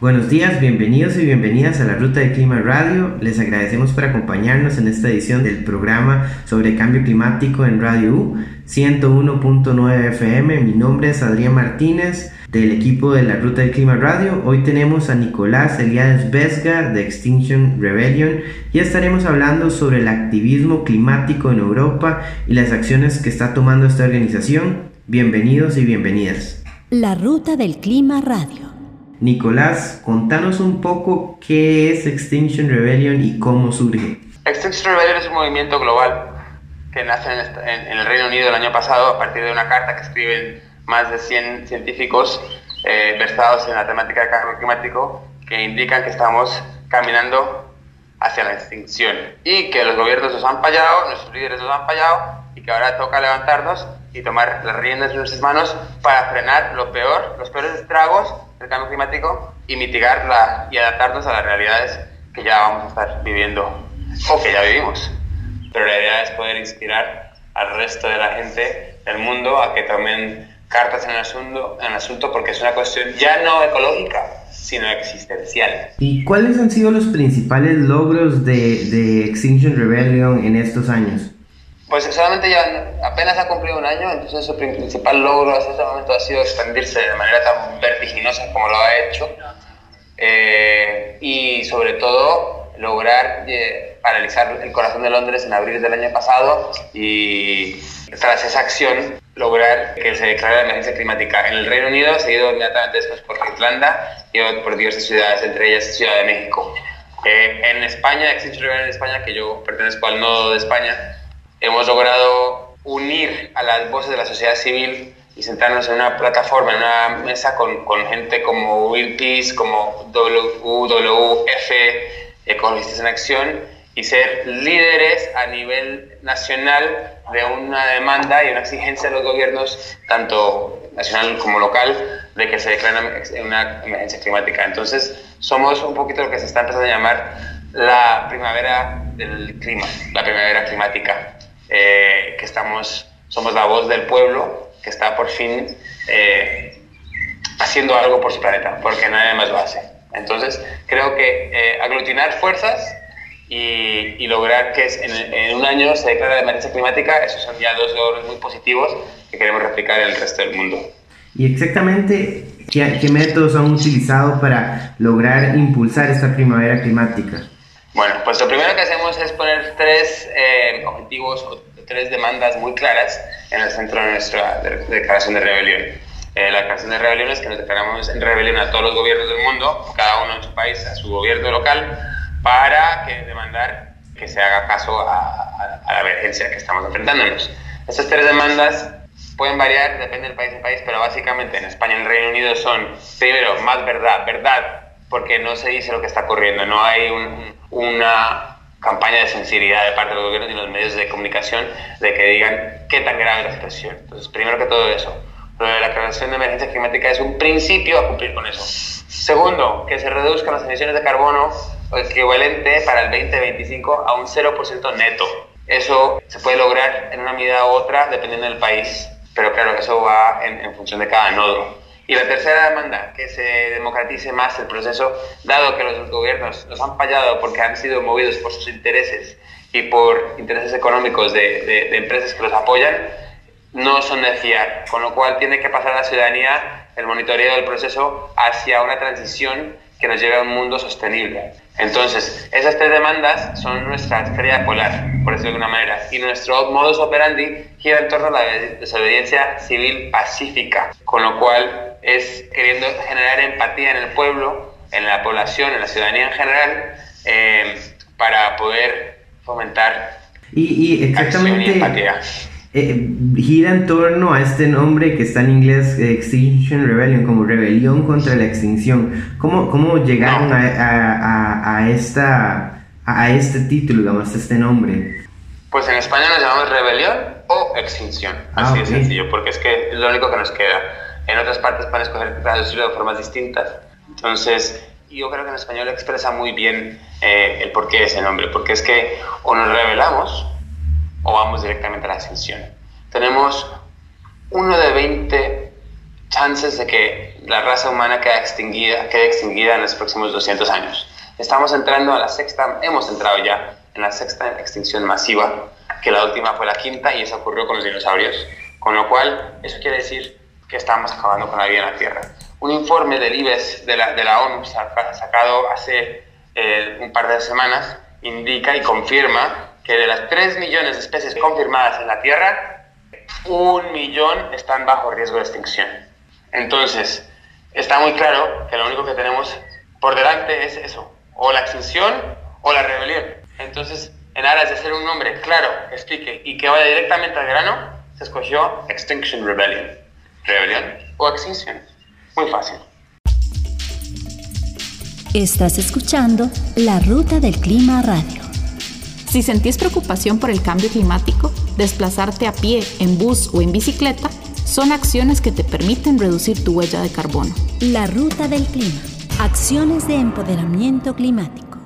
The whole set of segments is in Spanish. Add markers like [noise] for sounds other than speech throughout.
Buenos días, bienvenidos y bienvenidas a la Ruta de Clima Radio. Les agradecemos por acompañarnos en esta edición del programa sobre cambio climático en Radio U 101.9 FM. Mi nombre es Adrián Martínez del equipo de la Ruta de Clima Radio. Hoy tenemos a Nicolás Eliades Vesga de Extinction Rebellion y estaremos hablando sobre el activismo climático en Europa y las acciones que está tomando esta organización. Bienvenidos y bienvenidas. La Ruta del Clima Radio. Nicolás, contanos un poco qué es Extinction Rebellion y cómo surge. Extinction Rebellion es un movimiento global que nace en, el Reino Unido el año pasado a partir de una carta que escriben más de 100 científicos eh, versados en la temática del cambio climático que indican que estamos caminando hacia la extinción y que los gobiernos nos han fallado, nuestros líderes nos han fallado y que ahora toca levantarnos y tomar las riendas en nuestras manos para frenar lo peor, los peores estragos del cambio climático y mitigarla y adaptarnos a las realidades que ya vamos a estar viviendo o que ya vivimos. Pero la idea es poder inspirar al resto de la gente del mundo a que tomen cartas en el asunto, en el asunto porque es una cuestión ya no ecológica, sino existencial. ¿Y cuáles han sido los principales logros de, de Extinction Rebellion en estos años? Pues solamente ya apenas ha cumplido un año, entonces su principal logro hasta este momento ha sido expandirse de manera tan vertiginosa como lo ha hecho eh, y sobre todo lograr eh, paralizar el corazón de Londres en abril del año pasado y tras esa acción lograr que se declare la emergencia climática en el Reino Unido, seguido inmediatamente después por Irlanda y por diversas ciudades, entre ellas Ciudad de México. Eh, en España, existe en España, que yo pertenezco al nodo de España, hemos logrado unir a las voces de la sociedad civil y sentarnos en una plataforma, en una mesa con, con gente como Greenpeace, como WWF, Ecologistas en Acción, y ser líderes a nivel nacional de una demanda y una exigencia de los gobiernos, tanto nacional como local, de que se declare una emergencia climática. Entonces, somos un poquito lo que se está empezando a llamar la primavera del clima, la primavera climática. Eh, que estamos, somos la voz del pueblo que está por fin eh, haciendo algo por su planeta, porque nadie más lo hace. Entonces, creo que eh, aglutinar fuerzas y, y, lograr que en, un año se declare la emergencia climática, esos son ya dos logros muy positivos que queremos replicar en el resto del mundo. ¿Y exactamente qué, qué métodos han utilizado para lograr impulsar esta primavera climática? Bueno, pues lo primero que hacemos es poner tres eh, objetivos o tres demandas muy claras en el centro de nuestra declaración de rebelión. Eh, la declaración de rebelión es que nos declaramos en rebelión a todos los gobiernos del mundo, cada uno en su país, a su gobierno local, para que demandar que se haga caso a, a la emergencia que estamos enfrentándonos. Estas tres demandas pueden variar, depende del país en país, pero básicamente en España y en el Reino Unido son, primero, más verdad, verdad, porque no se dice lo que está ocurriendo, no hay un, una campaña de sensibilidad de parte del gobierno y los medios de comunicación de que digan qué tan grave es la situación. Entonces, primero que todo eso, lo de la declaración de emergencia climática es un principio a cumplir con eso. Segundo, que se reduzcan las emisiones de carbono equivalente para el 2025 a un 0% neto. Eso se puede lograr en una medida u otra dependiendo del país, pero claro, eso va en, en función de cada nodo. Y la tercera demanda, que se democratice más el proceso, dado que los gobiernos nos han fallado porque han sido movidos por sus intereses y por intereses económicos de, empresas que los apoyan, no son de fiar, con lo cual tiene que pasar a la ciudadanía el monitoreo del proceso hacia una transición que nos lleve a un mundo sostenible. Entonces, esas tres demandas son nuestra estrella polar, por decirlo de alguna manera, y nuestro modus operandi gira en torno a la desobediencia civil pacífica, con lo cual es queriendo generar empatía en el pueblo, en la población, en la ciudadanía en general, eh, para poder fomentar y, y exactamente, empatía. Eh, gira en torno a este nombre que está en inglés Extinction Rebellion, como rebelión contra la extinción. ¿Cómo, cómo llegaron a, a, a, esta, a este título, digamos, a este nombre? Pues en España nos llamamos rebelión o extinción. Ah, Así de ok. sencillo, porque es que es lo único que nos queda. En otras partes pueden escoger traducirlo de formas distintas. Entonces, yo creo que en español expresa muy bien eh, el porqué de ese nombre, porque es que o nos rebelamos o vamos directamente a la extinción. Tenemos uno de 20 chances de que la raza humana quede extinguida, quede extinguida en los próximos 200 años. Estamos entrando a la sexta, hemos entrado ya en la sexta extinción masiva, que la última fue la quinta y eso ocurrió con los dinosaurios, con lo cual eso quiere decir que estamos acabando con la vida en la Tierra. Un informe del IBES de la, de la ONU saca- sacado hace eh, un par de semanas indica y confirma que de las 3 millones de especies confirmadas en la Tierra, un millón están bajo riesgo de extinción. Entonces, está muy claro que lo único que tenemos por delante es eso, o la extinción o la rebelión. Entonces, en aras de ser un nombre claro, que explique y que vaya directamente al grano, se escogió Extinction Rebellion. Rebelión o extinción. Muy fácil. Estás escuchando La Ruta del Clima Radio. Si sentís preocupación por el cambio climático, desplazarte a pie, en bus o en bicicleta son acciones que te permiten reducir tu huella de carbono. La Ruta del Clima. Acciones de empoderamiento climático.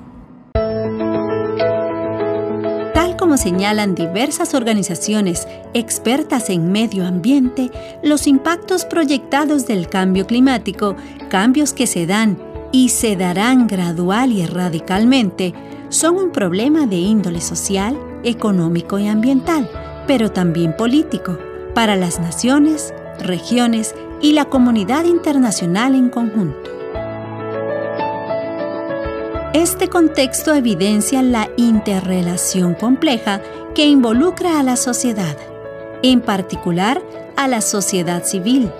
Tal como señalan diversas organizaciones expertas en medio ambiente, los impactos proyectados del cambio climático, cambios que se dan y se darán gradual y radicalmente, son un problema de índole social, económico y ambiental, pero también político, para las naciones, regiones y la comunidad internacional en conjunto. Este contexto evidencia la interrelación compleja que involucra a la sociedad, en particular a la sociedad civil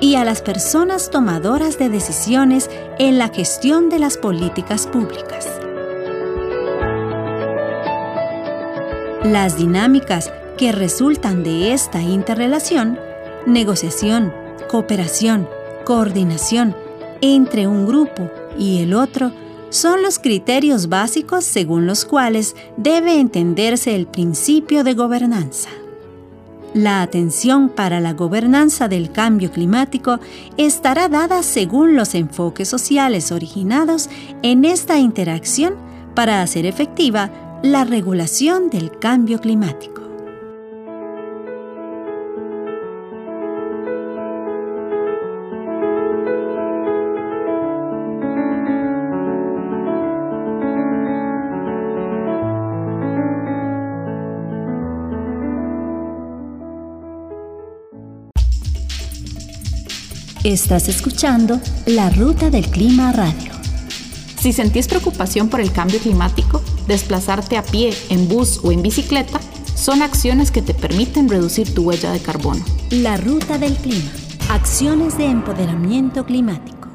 y a las personas tomadoras de decisiones en la gestión de las políticas públicas. Las dinámicas que resultan de esta interrelación, negociación, cooperación, coordinación entre un grupo y el otro, son los criterios básicos según los cuales debe entenderse el principio de gobernanza. La atención para la gobernanza del cambio climático estará dada según los enfoques sociales originados en esta interacción para hacer efectiva la regulación del cambio climático. Estás escuchando La Ruta del Clima Radio. Si sentís preocupación por el cambio climático, desplazarte a pie, en bus o en bicicleta son acciones que te permiten reducir tu huella de carbono. La Ruta del Clima. Acciones de empoderamiento climático.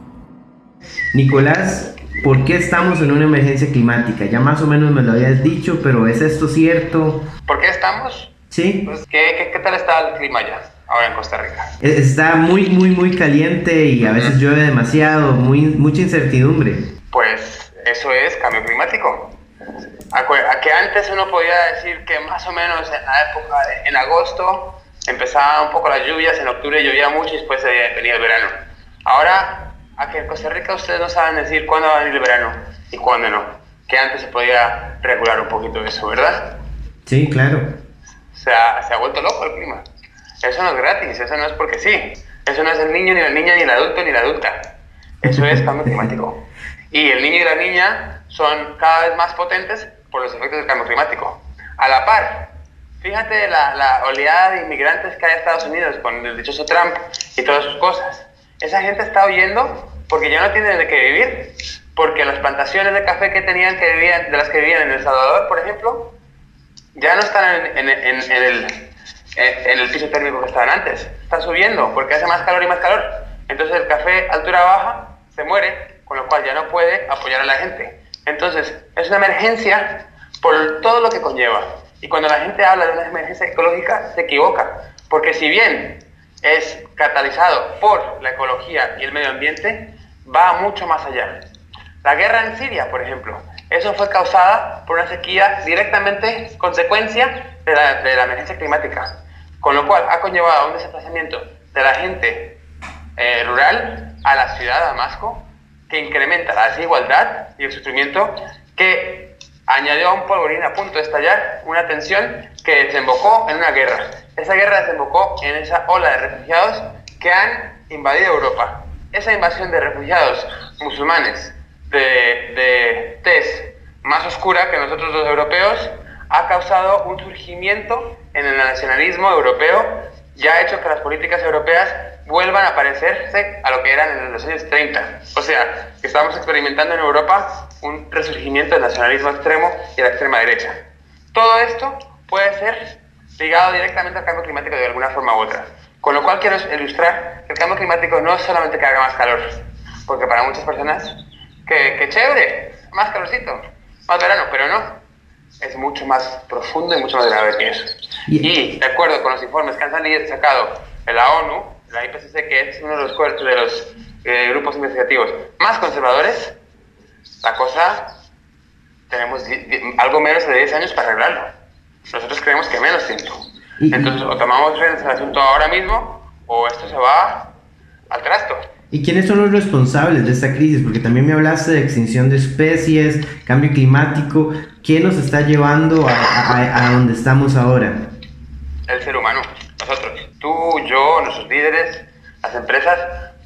Nicolás, ¿por qué estamos en una emergencia climática? Ya más o menos me lo habías dicho, pero ¿es esto cierto? ¿Por qué estamos? Sí. Pues, ¿qué, qué, qué tal está el clima ya, ahora en Costa Rica? Está muy, muy, muy caliente y a veces llueve demasiado, muy, mucha incertidumbre. Pues eso es cambio climático. A que antes uno podía decir que más o menos en la época de, en agosto empezaban un poco las lluvias, en octubre llovía mucho y después venía el verano. Ahora, a que en Costa Rica ustedes no saben decir cuándo va a venir el verano y cuándo no. Que antes se podía regular un poquito eso, ¿verdad? Sí, claro. se ha, se ha vuelto loco el clima. Eso no es gratis, eso no es porque sí. Eso no es el niño, ni la niña, ni el adulto, ni la adulta. Eso es cambio climático. Y el niño y la niña son cada vez más potentes por los efectos del cambio climático. A la par, fíjate la, la oleada de inmigrantes que hay en Estados Unidos con el dichoso Trump y todas sus cosas. Esa gente está huyendo porque ya no tienen de qué vivir. Porque las plantaciones de café que tenían que vivían, de las que vivían en El Salvador, por ejemplo, ya no están en, en- en- en el, en, el piso térmico que estaban antes. Están subiendo porque hace más calor y más calor. Entonces el café altura baja se muere, con lo cual ya no puede apoyar a la gente. Entonces es una emergencia por todo lo que conlleva. Y cuando la gente habla de una emergencia ecológica, se equivoca. Porque si bien es catalizado por la ecología y el medio ambiente, va mucho más allá. La guerra en Siria, por ejemplo, Eso fue causada por una sequía directamente consecuencia de la, de la emergencia climática, con lo cual ha conllevado un desplazamiento de la gente eh, rural a la ciudad de Damasco, que incrementa la desigualdad y el sufrimiento, que añadió a un polvorín a punto de estallar una tensión que desembocó en una guerra. Esa guerra desembocó en esa ola de refugiados que han invadido Europa. Esa invasión de refugiados musulmanes de, de tez más oscura que nosotros los europeos ha causado un surgimiento en el nacionalismo europeo y ha hecho que las políticas europeas vuelvan a parecerse a lo que eran en los años 30. O sea, que estamos experimentando en Europa un resurgimiento del nacionalismo extremo y de la extrema derecha. Todo esto puede ser ligado directamente al cambio climático de alguna forma u otra. Con lo cual quiero ilustrar que el cambio climático no es solamente que haga más calor, porque para muchas personas, que, que chévere, más calorcito, más verano, pero no. Es mucho más profundo y mucho más grave que eso. Y de acuerdo con los informes que han salido, sacado de la ONU, la IPCC, que es uno de los, de los eh, grupos investigativos más conservadores, la cosa tenemos algo menos de 10 años para arreglarlo. Nosotros creemos que menos tiempo. Entonces, o tomamos el asunto ahora mismo, o esto se va al trasto. ¿Y quiénes son los responsables de esta crisis? Porque también me hablaste de extinción de especies, cambio climático. ¿Quién nos está llevando a, a, a donde estamos ahora? El ser humano. Tú, yo, nuestros líderes, las empresas,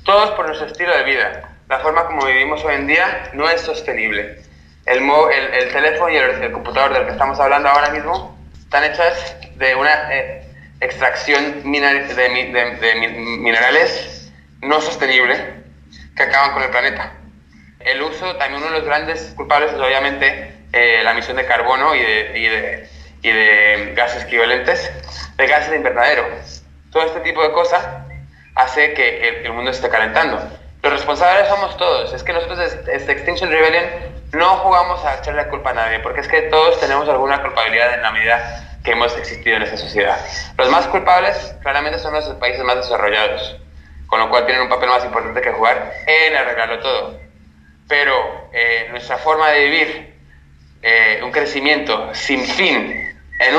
todos por nuestro estilo de vida. La forma como vivimos hoy en día no es sostenible. El, el, el teléfono y el, el, computador del que estamos hablando ahora mismo están hechas de una eh, extracción de, de, de, minerales no sostenible que acaban con el planeta. El uso, también uno de los grandes culpables es obviamente eh, la emisión de carbono y de, y de, y de gases equivalentes, de gases de invernadero. Todo este tipo de cosas hace que el, mundo esté calentando. Los responsables somos todos. Es que nosotros desde Extinction Rebellion no jugamos a echarle la culpa a nadie, porque es que todos tenemos alguna culpabilidad en la medida que hemos existido en esta sociedad. Los más culpables claramente son los países más desarrollados, con lo cual tienen un papel más importante que jugar en arreglarlo todo. Pero eh, nuestra forma de vivir, eh, un crecimiento sin fin en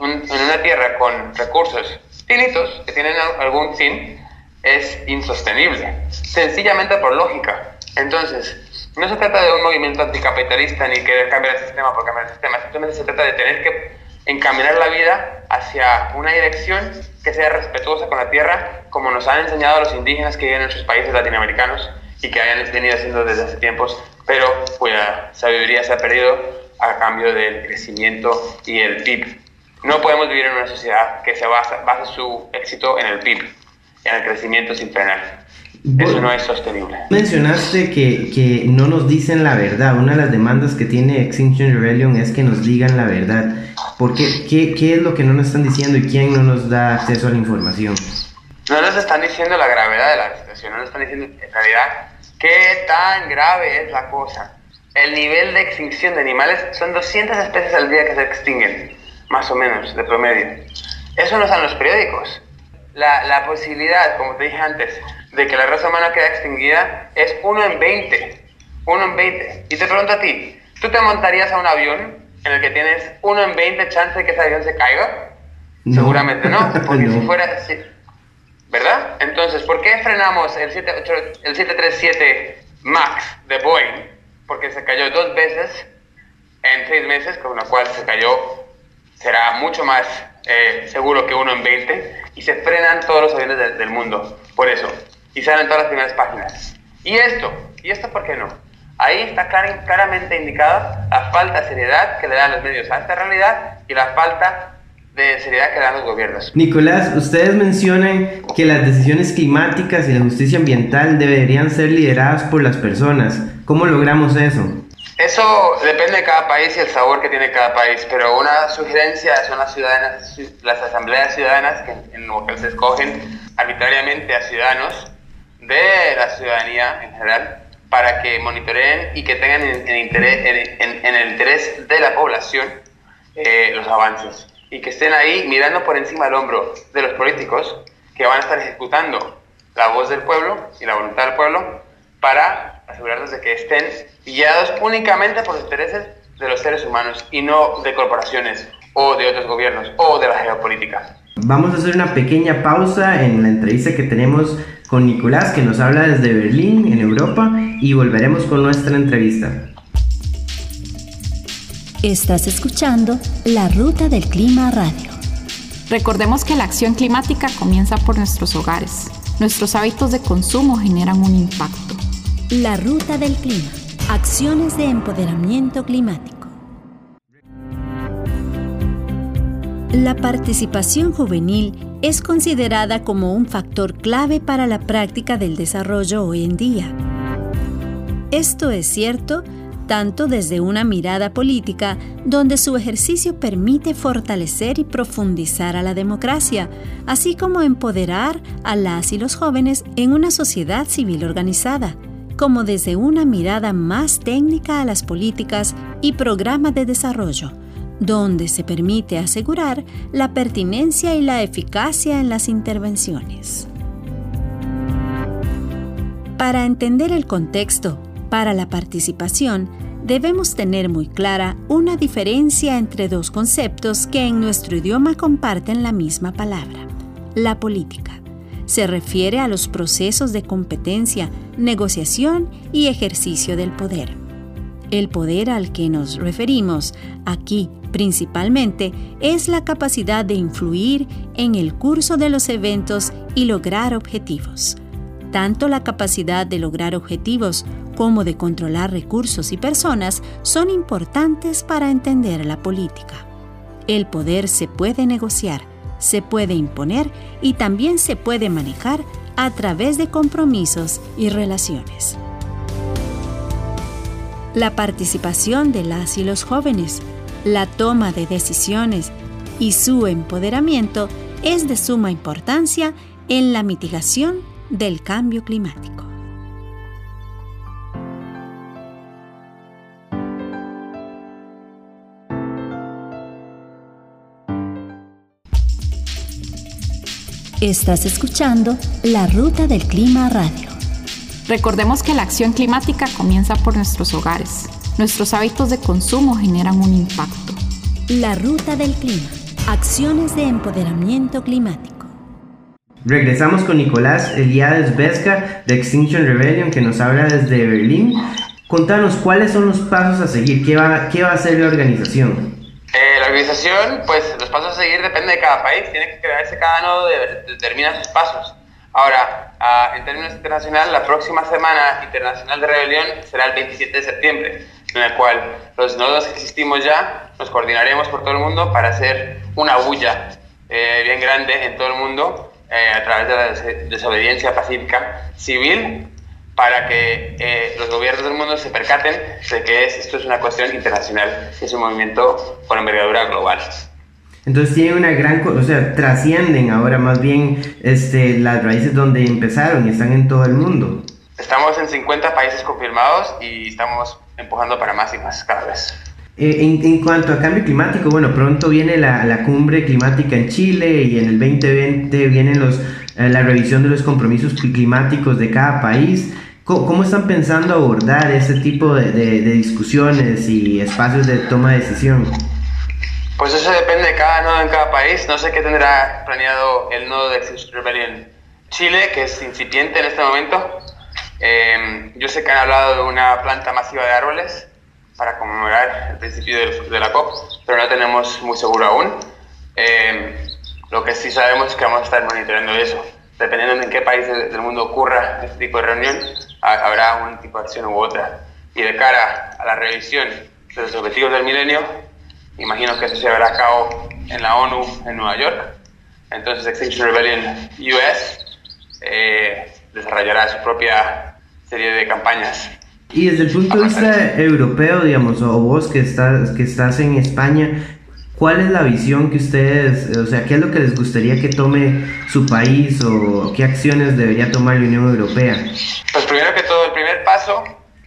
una tierra con recursos finitos que tienen algún fin, es insostenible, sencillamente por lógica. Entonces, no se trata de un movimiento anticapitalista ni querer cambiar el sistema por cambiar el sistema, simplemente se trata de tener que encaminar la vida hacia una dirección que sea respetuosa con la tierra, como nos han enseñado los indígenas que viven en nuestros países latinoamericanos y que hayan venido haciendo desde hace tiempos, pero cuya sabiduría se ha perdido a cambio del crecimiento y el PIB. No podemos vivir en una sociedad que se basa, base su éxito en el PIB en el crecimiento sin frenar. Eso no es sostenible. Mencionaste que, que, no nos dicen la verdad. Una de las demandas que tiene Extinction Rebellion es que nos digan la verdad. ¿Por qué? ¿Qué, qué es lo que no nos están diciendo y quién no nos da acceso a la información? No nos están diciendo la gravedad de la situación, no nos están diciendo en realidad qué tan grave es la cosa. El nivel de extinción de animales son 200 especies al día que se extinguen, más o menos, de promedio. Eso no está en los periódicos la, la, posibilidad, como te dije antes, de que la raza humana quede extinguida es 1 en 20. 1 en 20. Y te pregunto a ti, ¿tú te montarías a un avión en el que tienes 1 en 20 chance de que ese avión se caiga? No. Seguramente no, [laughs] porque no. si fuera... Si, ¿Verdad? Entonces, ¿por qué frenamos el, 78, el 737 MAX de Boeing? Porque se cayó dos veces en seis meses, con lo cual se cayó, será mucho más eh, seguro que uno en 20, y se frenan todos los aviones de, del mundo, por eso, y salen todas las primeras páginas. Y esto, ¿y esto por qué no? Ahí está clar, claramente indicada la falta de seriedad que le dan los medios a esta realidad y la falta de seriedad que dan los gobiernos. Nicolás, ustedes mencionan que las decisiones climáticas y la justicia ambiental deberían ser lideradas por las personas. ¿Cómo logramos eso? Eso depende de cada país y el sabor que tiene cada país, pero una sugerencia son las ciudadanas, las asambleas ciudadanas que en lo que se escogen arbitrariamente a ciudadanos de la ciudadanía en general para que monitoreen y que tengan en, interés, en, en, el interés de la población eh, los avances. Y que estén ahí mirando por encima del hombro de los políticos que van a estar ejecutando la voz del pueblo y la voluntad del pueblo para asegurarnos de que estén guiados únicamente por los intereses de los seres humanos y no de corporaciones o de otros gobiernos o de la geopolítica. Vamos a hacer una pequeña pausa en la entrevista que tenemos con Nicolás, que nos habla desde Berlín, en Europa, y volveremos con nuestra entrevista. Estás escuchando La Ruta del Clima Radio. Recordemos que la acción climática comienza por nuestros hogares. Nuestros hábitos de consumo generan un impacto. La Ruta del Clima. Acciones de empoderamiento climático. La participación juvenil es considerada como un factor clave para la práctica del desarrollo hoy en día. Esto es cierto tanto desde una mirada política, donde su ejercicio permite fortalecer y profundizar a la democracia, así como empoderar a las y los jóvenes en una sociedad civil organizada, como desde una mirada más técnica a las políticas y programas de desarrollo donde se permite asegurar la pertinencia y la eficacia en las intervenciones. Para entender el contexto para la participación, debemos tener muy clara una diferencia entre dos conceptos que en nuestro idioma comparten la misma palabra, la política. Se refiere a los procesos de competencia, negociación y ejercicio del poder. El poder al que nos referimos aquí principalmente es la capacidad de influir en el curso de los eventos y lograr objetivos. Tanto la capacidad de lograr objetivos como de controlar recursos y personas son importantes para entender la política. El poder se puede negociar, se puede imponer y también se puede manejar a través de compromisos y relaciones. La participación de las y los jóvenes la toma de decisiones y su empoderamiento es de suma importancia en la mitigación del cambio climático. Estás escuchando La Ruta del Clima Radio. Recordemos que la acción climática comienza por nuestros hogares nuestros hábitos de consumo generan un impacto. La ruta del clima. Acciones de empoderamiento climático. Regresamos con Nicolás Eliades Vesca de Extinction Rebellion que nos habla desde Berlín. Contanos cuáles son los pasos a seguir, qué va, qué va a hacer la organización. Eh, la organización, pues los pasos a seguir depende de cada país, tiene que crearse cada nodo, de, determina sus pasos. Ahora, ah, en términos internacionales, la próxima Semana Internacional de Rebelión será el 27 de septiembre en el cual los nodos que existimos ya nos coordinaremos por todo el mundo para hacer una bulla eh, bien grande en todo el mundo eh, a través de la desobediencia pacífica civil para que eh, los gobiernos del mundo se percaten de que esto es una cuestión internacional, es un movimiento con envergadura global. Entonces tiene una gran, o sea, trascienden ahora más bien este, las raíces donde empezaron y están en todo el mundo. Estamos en 50 países confirmados y estamos empujando para más y más cada vez. Eh, en, cuanto a cambio climático, bueno, pronto viene la, la, cumbre climática en Chile y en el 2020 vienen los, eh, la revisión de los compromisos climáticos de cada país. ¿Cómo, están pensando abordar ese tipo de, de, discusiones y espacios de toma de decisión? Pues eso depende de cada nodo en cada país. No sé qué tendrá planeado el nodo de Extinction Rebellion Chile, que es incipiente en este momento. Em, yo sé que han hablado de una planta masiva de árboles para conmemorar el principio de, la COP, pero no tenemos muy seguro aún. Em, lo que sí sabemos es que vamos a estar monitoreando eso. Dependiendo de en qué país del mundo ocurra este tipo de reunión, habrá un tipo de acción u otra. Y de cara a la revisión de los objetivos del milenio, imagino que eso se llevará a cabo en la ONU en Nueva York. Entonces Extinction Rebellion US eh, desarrollará su propia serie de campañas. Y desde el punto de vista europeo, digamos, o vos que estás, que estás en España, ¿cuál es la visión que ustedes, o sea, qué es lo que les gustaría que tome su país o qué acciones debería tomar la Unión Europea? Pues primero que todo, el primer paso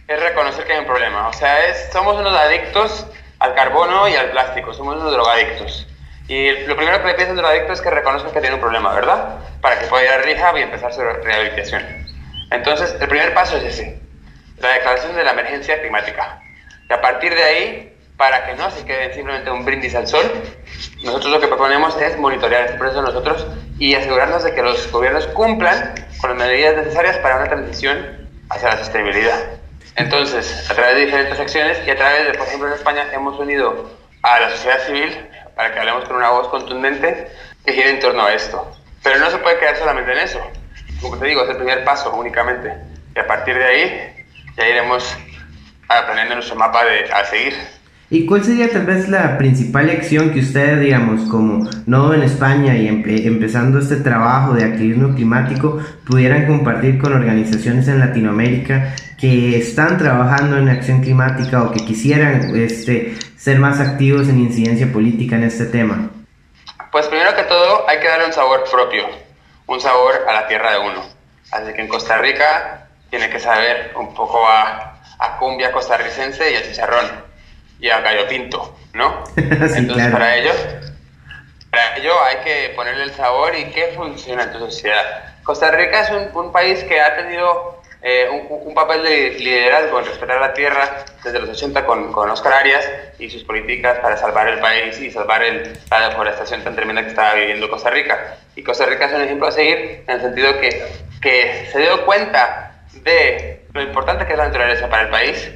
es reconocer que hay un problema. O sea, es, somos unos adictos al carbono y al plástico, somos unos drogadictos. Y lo primero que le piensa un drogadicto es que reconozca que tiene un problema, ¿verdad? Para que pueda ir a rehab y empezar su rehabilitación. Entonces, el primer paso es ese. la declaración de la emergencia climática. Y a partir de ahí, para que no se quede simplemente un brindis al sol, nosotros lo que proponemos es monitorear este proceso nosotros y asegurarnos de que los gobiernos cumplan con las medidas necesarias para una transición hacia la sostenibilidad. Entonces, a través de diferentes acciones y a través de, por ejemplo, en España hemos unido a la sociedad civil para que hablemos con una voz contundente que gire en torno a esto. Pero no se puede quedar solamente en eso. Como te digo, es el primer paso únicamente. Y a partir de ahí ya iremos aprendiendo nuestro mapa de, a seguir. ¿Y cuál sería tal vez la principal acción que ustedes, digamos, como Nodo en España y empezando este trabajo de activismo climático, pudieran compartir con organizaciones en Latinoamérica que están trabajando en acción climática o que quisieran este, ser más activos en incidencia política en este tema? Pues primero que todo hay que darle un sabor propio, un sabor a la tierra de uno. Así que en Costa Rica tiene que saber un poco a, a cumbia costarricense y a chicharrón y a gallo pinto, ¿no? [laughs] Entonces, para ello, para ello hay que ponerle el sabor y qué funciona en tu sociedad. Costa Rica es un, un país que ha tenido eh, un, un, papel de liderazgo en respetar la tierra desde los 80 con, con, Oscar Arias y sus políticas para salvar el país y salvar el, la deforestación tan tremenda que estaba viviendo Costa Rica. Y Costa Rica es un ejemplo a seguir en el sentido que, que se dio cuenta de lo importante que es la naturaleza para el país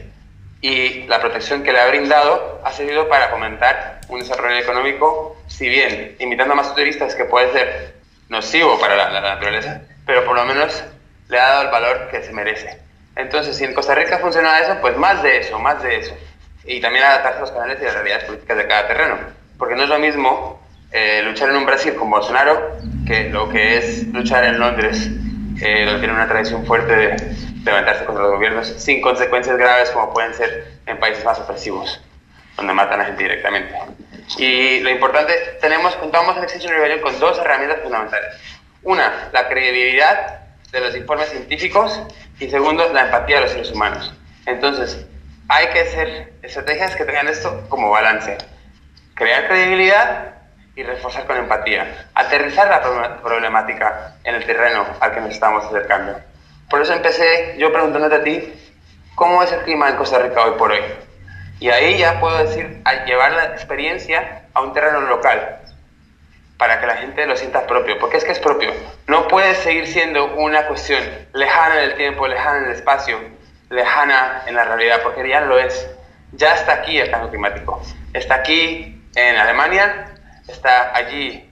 y la protección que le ha brindado ha servido para fomentar un desarrollo económico, si bien imitando a más turistas que puede ser nocivo para la, naturaleza, pero por lo menos le ha dado el valor que se merece. Entonces, si en Costa Rica funciona eso, pues más de eso, más de eso. Y también adaptarse a los canales y las realidades políticas de cada terreno. Porque no es lo mismo eh, luchar en un Brasil con Bolsonaro que lo que es luchar en Londres, eh, tiene una tradición fuerte de, levantarse contra los gobiernos sin consecuencias graves como pueden ser en países más opresivos, donde matan a gente directamente. Y lo importante, tenemos, contamos en Extinction Rebellion con dos herramientas fundamentales. Una, la credibilidad de los informes científicos y segundo, la empatía de los seres humanos. Entonces, hay que hacer estrategias que tengan esto como balance. Crear credibilidad y reforzar con empatía. Aterrizar la problemática en el terreno al que nos estamos acercando. Por eso empecé yo preguntándote a ti, ¿cómo es el clima en Costa Rica hoy por hoy? Y ahí ya puedo decir, al llevar la experiencia a un terreno local, para que la gente lo sienta propio, porque es que es propio. No puede seguir siendo una cuestión lejana en el tiempo, lejana en el espacio, lejana en la realidad, porque ya lo es. Ya está aquí el cambio climático. Está aquí en Alemania, está allí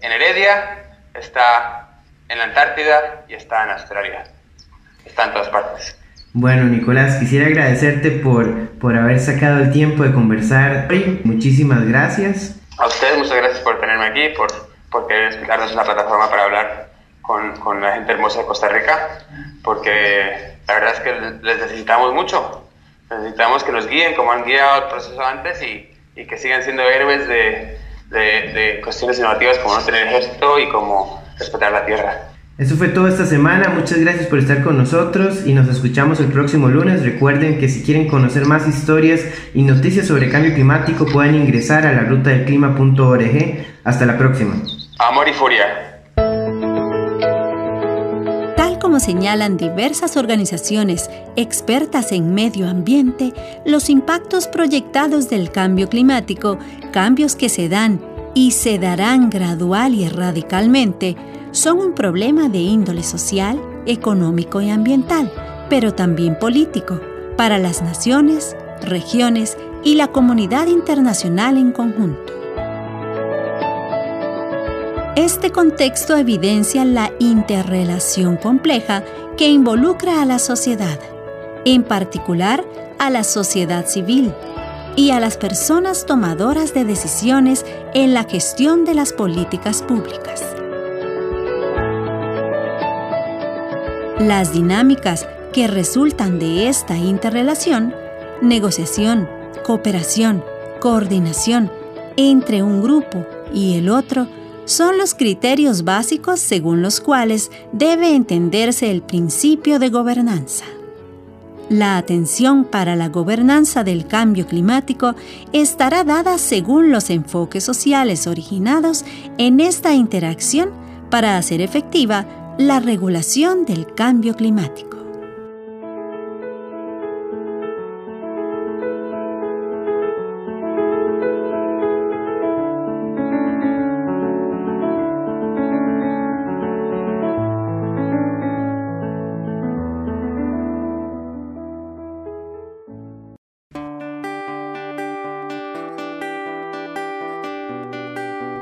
en Heredia, está en la Antártida y está en Australia está en todas partes. Bueno, Nicolás, quisiera agradecerte por, por haber sacado el tiempo de conversar hoy. Muchísimas gracias. A ustedes, muchas gracias por tenerme aquí, por, por querer explicarnos una plataforma para hablar con, con, la gente hermosa de Costa Rica, porque la verdad es que les necesitamos mucho. Necesitamos que nos guíen como han guiado el proceso antes y, y que sigan siendo héroes de, de, de cuestiones innovativas como no tener ejército y como respetar la tierra. Eso fue todo esta semana, muchas gracias por estar con nosotros y nos escuchamos el próximo lunes. Recuerden que si quieren conocer más historias y noticias sobre cambio climático pueden ingresar a la ruta del clima.org. Hasta la próxima. Amor y furia. Señalan diversas organizaciones expertas en medio ambiente, los impactos proyectados del cambio climático, cambios que se dan y se darán gradual y radicalmente, son un problema de índole social, económico y ambiental, pero también político, para las naciones, regiones y la comunidad internacional en conjunto. Este contexto evidencia la interrelación compleja que involucra a la sociedad, en particular a la sociedad civil y a las personas tomadoras de decisiones en la gestión de las políticas públicas. Las dinámicas que resultan de esta interrelación, negociación, cooperación, coordinación entre un grupo y el otro, son los criterios básicos según los cuales debe entenderse el principio de gobernanza. La atención para la gobernanza del cambio climático estará dada según los enfoques sociales originados en esta interacción para hacer efectiva la regulación del cambio climático.